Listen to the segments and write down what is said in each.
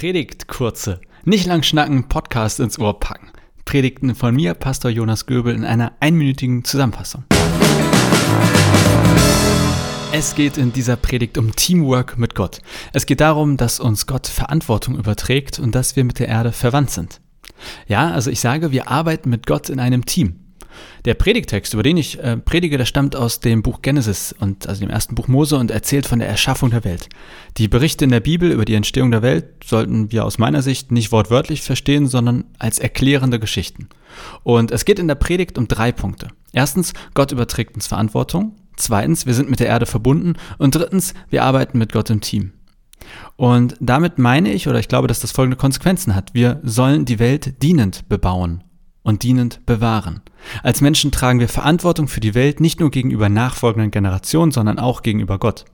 Predigt kurze, nicht lang schnacken, Podcast ins Ohr packen. Predigten von mir, Pastor Jonas Göbel, in einer einminütigen Zusammenfassung. Es geht in dieser Predigt um Teamwork mit Gott. Es geht darum, dass uns Gott Verantwortung überträgt und dass wir mit der Erde verwandt sind. Ja, also ich sage, wir arbeiten mit Gott in einem Team. Der Predigtext, über den ich äh, predige, der stammt aus dem Buch Genesis und also dem ersten Buch Mose und erzählt von der Erschaffung der Welt. Die Berichte in der Bibel über die Entstehung der Welt sollten wir aus meiner Sicht nicht wortwörtlich verstehen, sondern als erklärende Geschichten. Und es geht in der Predigt um drei Punkte. Erstens, Gott überträgt uns Verantwortung. Zweitens, wir sind mit der Erde verbunden. Und drittens, wir arbeiten mit Gott im Team. Und damit meine ich, oder ich glaube, dass das folgende Konsequenzen hat. Wir sollen die Welt dienend bebauen und dienend bewahren. Als Menschen tragen wir Verantwortung für die Welt nicht nur gegenüber nachfolgenden Generationen, sondern auch gegenüber Gott.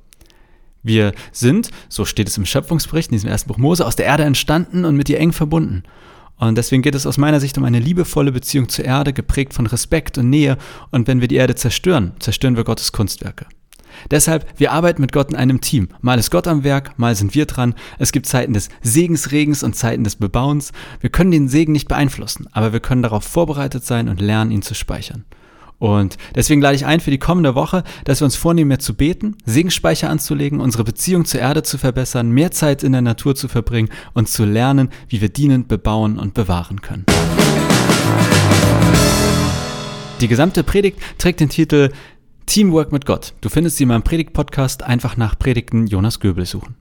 Wir sind, so steht es im Schöpfungsbericht, in diesem ersten Buch Mose, aus der Erde entstanden und mit ihr eng verbunden. Und deswegen geht es aus meiner Sicht um eine liebevolle Beziehung zur Erde, geprägt von Respekt und Nähe. Und wenn wir die Erde zerstören, zerstören wir Gottes Kunstwerke. Deshalb, wir arbeiten mit Gott in einem Team. Mal ist Gott am Werk, mal sind wir dran. Es gibt Zeiten des Segensregens und Zeiten des Bebauens. Wir können den Segen nicht beeinflussen, aber wir können darauf vorbereitet sein und lernen, ihn zu speichern. Und deswegen lade ich ein für die kommende Woche, dass wir uns vornehmen, mehr zu beten, Segensspeicher anzulegen, unsere Beziehung zur Erde zu verbessern, mehr Zeit in der Natur zu verbringen und zu lernen, wie wir dienend bebauen und bewahren können. Die gesamte Predigt trägt den Titel Teamwork mit Gott. Du findest sie in meinem Predigt-Podcast einfach nach Predigten Jonas Göbel suchen.